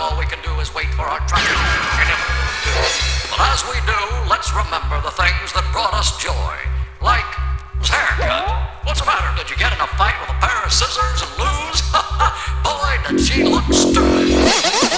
All we can do is wait for our tragedy. But as we do, let's remember the things that brought us joy. Like haircut. What's the matter? Did you get in a fight with a pair of scissors and lose? Boy, did she look stupid.